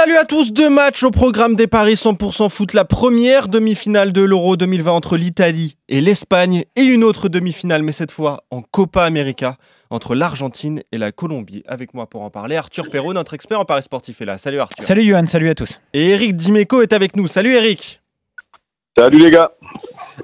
Salut à tous, deux matchs au programme des Paris 100% foot. La première demi-finale de l'Euro 2020 entre l'Italie et l'Espagne et une autre demi-finale, mais cette fois en Copa América entre l'Argentine et la Colombie. Avec moi pour en parler, Arthur Perrault, notre expert en Paris sportif est là. Salut Arthur. Salut Johan, salut à tous. Et Eric Dimeco est avec nous. Salut Eric. Salut les gars.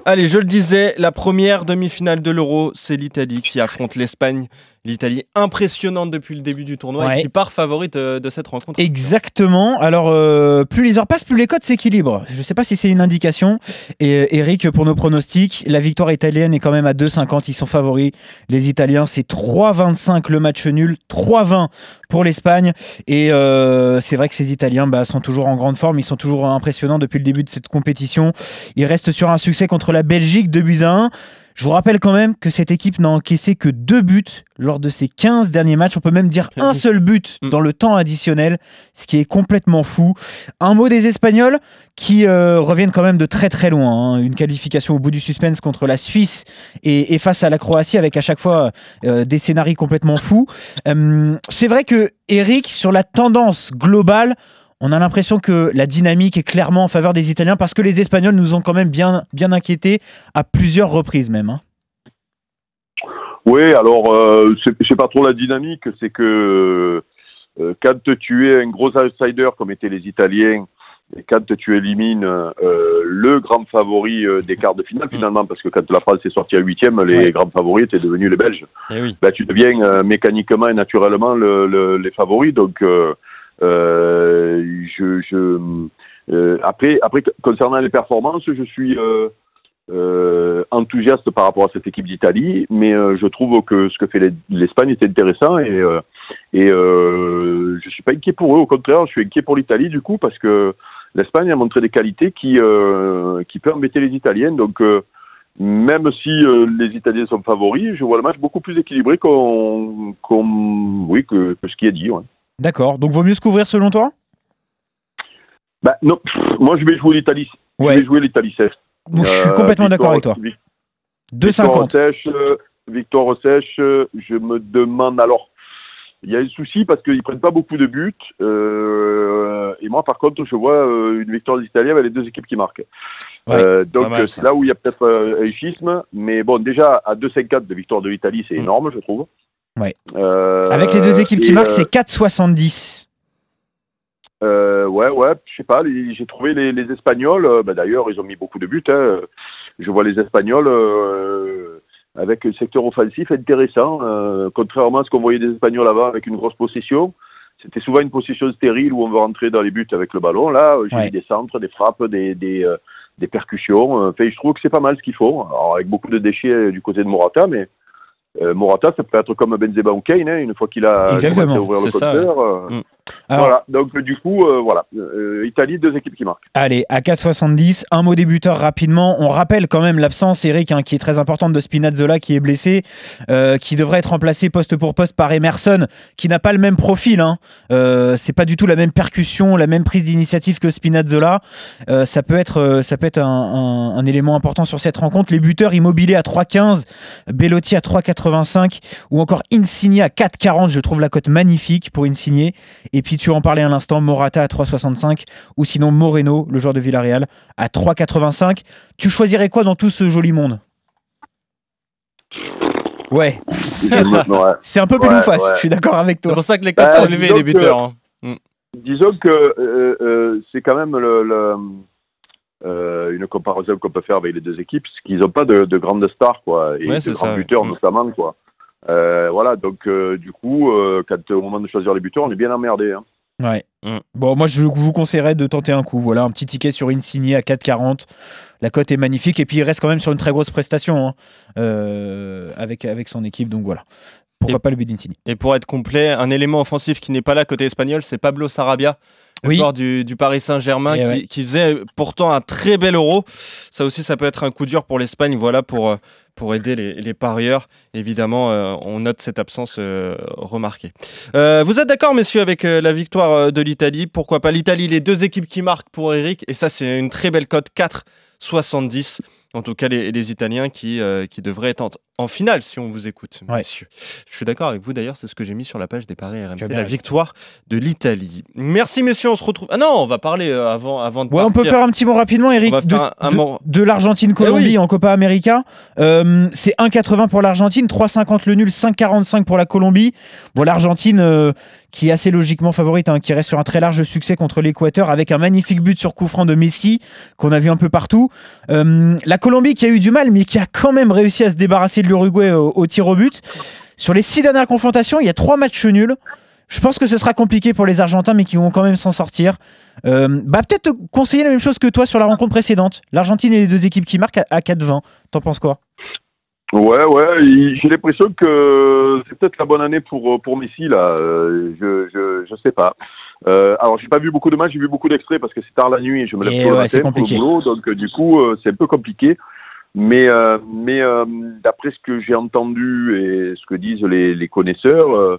Allez, je le disais, la première demi-finale de l'Euro, c'est l'Italie qui affronte l'Espagne. L'Italie impressionnante depuis le début du tournoi Ouais. et qui part favorite euh, de cette rencontre. Exactement. Alors, euh, plus les heures passent, plus les codes s'équilibrent. Je ne sais pas si c'est une indication. Et euh, Eric, pour nos pronostics, la victoire italienne est quand même à 2,50. Ils sont favoris. Les Italiens, c'est 3,25 le match nul, 3,20 pour l'Espagne. Et euh, c'est vrai que ces Italiens bah, sont toujours en grande forme. Ils sont toujours impressionnants depuis le début de cette compétition. Ils restent sur un succès contre la Belgique, 2 buts à 1. Je vous rappelle quand même que cette équipe n'a encaissé que deux buts lors de ses 15 derniers matchs. On peut même dire un seul but Mm. dans le temps additionnel, ce qui est complètement fou. Un mot des Espagnols qui euh, reviennent quand même de très très loin. hein. Une qualification au bout du suspense contre la Suisse et, et face à la Croatie avec à chaque fois euh, des scénarios complètement fous. Euh, C'est vrai que Eric, sur la tendance globale, on a l'impression que la dynamique est clairement en faveur des Italiens parce que les Espagnols nous ont quand même bien, bien inquiétés à plusieurs reprises même. hein. Oui, alors euh, c'est c'est pas trop la dynamique, c'est que euh, quand tu es un gros outsider comme étaient les Italiens et quand tu élimines euh, le grand favori euh, des quarts de finale finalement, parce que quand la France est sortie à huitième, les Ouais. grands favoris étaient devenus les Belges. Eh oui. Ben, tu deviens euh, mécaniquement et naturellement le, le- les favoris. Donc, je, je euh, après, après concernant les performances, je suis euh, euh, enthousiaste par rapport à cette équipe d'Italie, mais euh, je trouve que ce que fait les- l'Espagne est intéressant et euh, et euh, je suis pas inquiet pour eux. Au contraire, je suis inquiet pour l'Italie du coup parce que l'Espagne a montré des qualités qui euh, qui peut embêter les Italiens. Donc euh, même si euh, les Italiens sont favoris, je vois le match beaucoup plus équilibré qu'on, qu'on- oui, que, que ce qui est dit. Ouais. D'accord. Donc vaut mieux se couvrir selon toi? Bah, non, pff, moi je vais jouer l'Italie. Ouais. Je vais jouer l'Italie. Moi, Je suis Euh, complètement d'accord avec toi. vic- Victoire 2,50. sèche, euh, victoire sèche. euh, Je me demande alors. Il y a un souci parce qu'ils prennent pas beaucoup de buts. euh, et moi, par contre, je vois euh, une victoire des Italiens avec les deux équipes qui marquent. Ouais, Euh, donc, c'est là où il y a peut-être un schisme. Mais bon, déjà, à 2,54 de victoire de l'Italie, c'est Mm. énorme, je trouve. Ouais. Euh, Avec les deux équipes qui marquent, euh, c'est 4,70. Euh, ouais, ouais, je sais pas. J'ai trouvé les, les Espagnols. euh, bah, D'ailleurs, ils ont mis beaucoup de buts. Hein. Je vois les Espagnols euh, avec un secteur offensif intéressant. contrairement à ce qu'on voyait des Espagnols avant avec une grosse possession, c'était souvent une possession stérile où on veut rentrer dans les buts avec le ballon. Là, j'ai Ouais. des centres, des frappes, des, des, des percussions. Enfin, je trouve que c'est pas mal ce qu'ils font. Alors, avec beaucoup de déchets du côté de Morata, mais Morata, ça peut être comme Benzema ou Kane, hein, une fois qu'il a ouvrir le compteur. Alors, voilà, donc euh, du coup, euh, voilà, Euh, Italie, deux équipes qui marquent. Allez, à 4,70, un mot débuteur rapidement. On rappelle quand même l'absence, Eric, hein, qui est très importante de Spinazzola, qui est blessé, qui devrait être remplacé poste pour poste par Emerson, qui n'a pas le même profil. Hein. C'est pas du tout la même percussion, la même prise d'initiative que Spinazzola. Ça peut être, ça peut être un, un- un élément important sur cette rencontre. Les buteurs immobiliers à 3,15, Bellotti à 3,85 ou encore Insigne à 4,40. Je trouve la cote magnifique pour Insigne. Et puis tu en parlais à l'instant, Morata à 3,65 ou sinon Moreno, le joueur de Villarreal, à 3,85. Tu choisirais quoi dans tout ce joli monde? Ouais, c'est c'est un peu Ouais, Belouface, ouais. je suis d'accord avec C'est toi. pour ça que les cotes Bah, sont élevées, disons les buteurs. hein. Disons que euh, euh, c'est quand même le, le, euh, une comparaison qu'on peut faire avec les deux équipes, c'est qu'ils n'ont pas de, de grandes stars, quoi, et Ouais, de c'est grands ça, buteurs ouais. notamment, quoi. Euh, voilà, donc euh, du coup, euh, quand au moment de choisir les buteurs, on est bien emmerdé. Hein. Ouais. Mm. Bon, moi je vous conseillerais de tenter un coup. Voilà, un petit ticket sur Insigne à 4,40. La cote est magnifique et puis il reste quand même sur une très grosse prestation hein, euh, avec, avec son équipe. Donc voilà. Pourquoi Et- pas le but d'Insigne Et pour être complet, un élément offensif qui n'est pas là côté espagnol, c'est Pablo Sarabia, le Oui. joueur du, du Paris Saint-Germain, Eh qui, ouais. qui faisait pourtant un très bel euro. Ça aussi, ça peut être un coup dur pour l'Espagne, voilà, pour, euh, pour aider les, les parieurs. Évidemment, euh, on note cette absence euh, remarquée. Euh, vous êtes d'accord, messieurs, avec euh, la victoire euh, de l'Italie? Pourquoi pas? l'Italie Les deux équipes qui marquent pour Eric, et ça, c'est une très belle cote 4 70. En tout cas, les, les Italiens qui, euh, qui devraient être en, en finale si on vous écoute, Ouais. messieurs. Je suis d'accord avec vous d'ailleurs, c'est ce que j'ai mis sur la page des paris RMC, la victoire de l'Italie. Merci messieurs, on se retrouve. Ah non, on va parler euh, avant, avant de Ouais, on peut faire un petit mot rapidement, Eric, de, un- l'Argentine-Colombie Eh oui. en Copa América. Euh, c'est 1,80 pour l'Argentine, 3,50 le nul, 5,45 pour la Colombie. Bon, l'Argentine euh, qui est assez logiquement favorite, hein, qui reste sur un très large succès contre l'Équateur avec un magnifique but sur coup franc de Messi qu'on a vu un peu partout. Euh, la Colombie qui a eu du mal, mais qui a quand même réussi à se débarrasser de l'Uruguay au, tir au but. Sur les six dernières confrontations, il y a trois matchs nuls. Je pense que ce sera compliqué pour les Argentins, mais qui vont quand même s'en sortir. Euh, bah peut-être te conseiller la même chose que toi sur la rencontre précédente. L'Argentine et les deux équipes qui marquent à 4-20. T'en penses quoi? Ouais, ouais, j'ai l'impression que c'est peut-être la bonne année pour pour Messi là. Euh, Je je je sais pas. Euh, alors j'ai pas vu beaucoup de matchs, j'ai vu beaucoup d'extraits parce que c'est tard la nuit et je me lève Et tôt le ouais, c'est matin pour le boulot, donc euh, du coup euh, c'est un peu compliqué. Mais euh, mais euh, d'après ce que j'ai entendu et ce que disent les les connaisseurs, euh,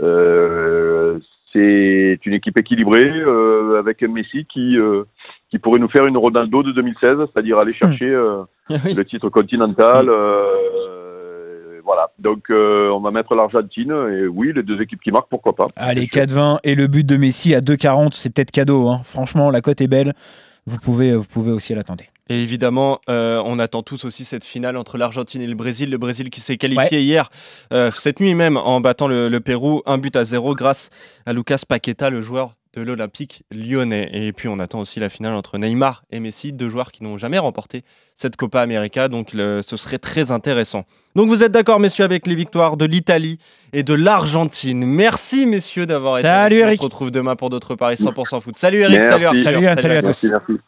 euh, c'est une équipe équilibrée euh, avec un Messi qui euh, qui pourrait nous faire une Ronaldo de 2016, c'est-à-dire aller chercher euh, Oui. le titre continental. Euh, voilà. Donc euh, on va mettre l'Argentine et oui, les deux équipes qui marquent, pourquoi pas. Allez, C'est sûr. 4-20 et le but de Messi à 2-40, c'est peut-être cadeau. hein. Franchement, la cote est belle. Vous pouvez, vous pouvez aussi la tenter. Et évidemment, euh, on attend tous aussi cette finale entre l'Argentine et le Brésil. Le Brésil qui s'est qualifié Ouais. hier, euh, cette nuit même, en battant le, le Pérou, un but à zéro grâce à Lucas Paqueta, le joueur de l'Olympique lyonnais. Et puis on attend aussi la finale entre Neymar et Messi, deux joueurs qui n'ont jamais remporté cette Copa América. Donc le- ce serait très intéressant. Donc vous êtes d'accord, messieurs, avec les victoires de l'Italie et de l'Argentine. Merci, messieurs, d'avoir été. Salut, avec nous. On Eric. se retrouve demain pour d'autres paris 100% foot. Salut, Eric. Merci. Salut, Arthur. Salut, salut à tous. Merci, merci.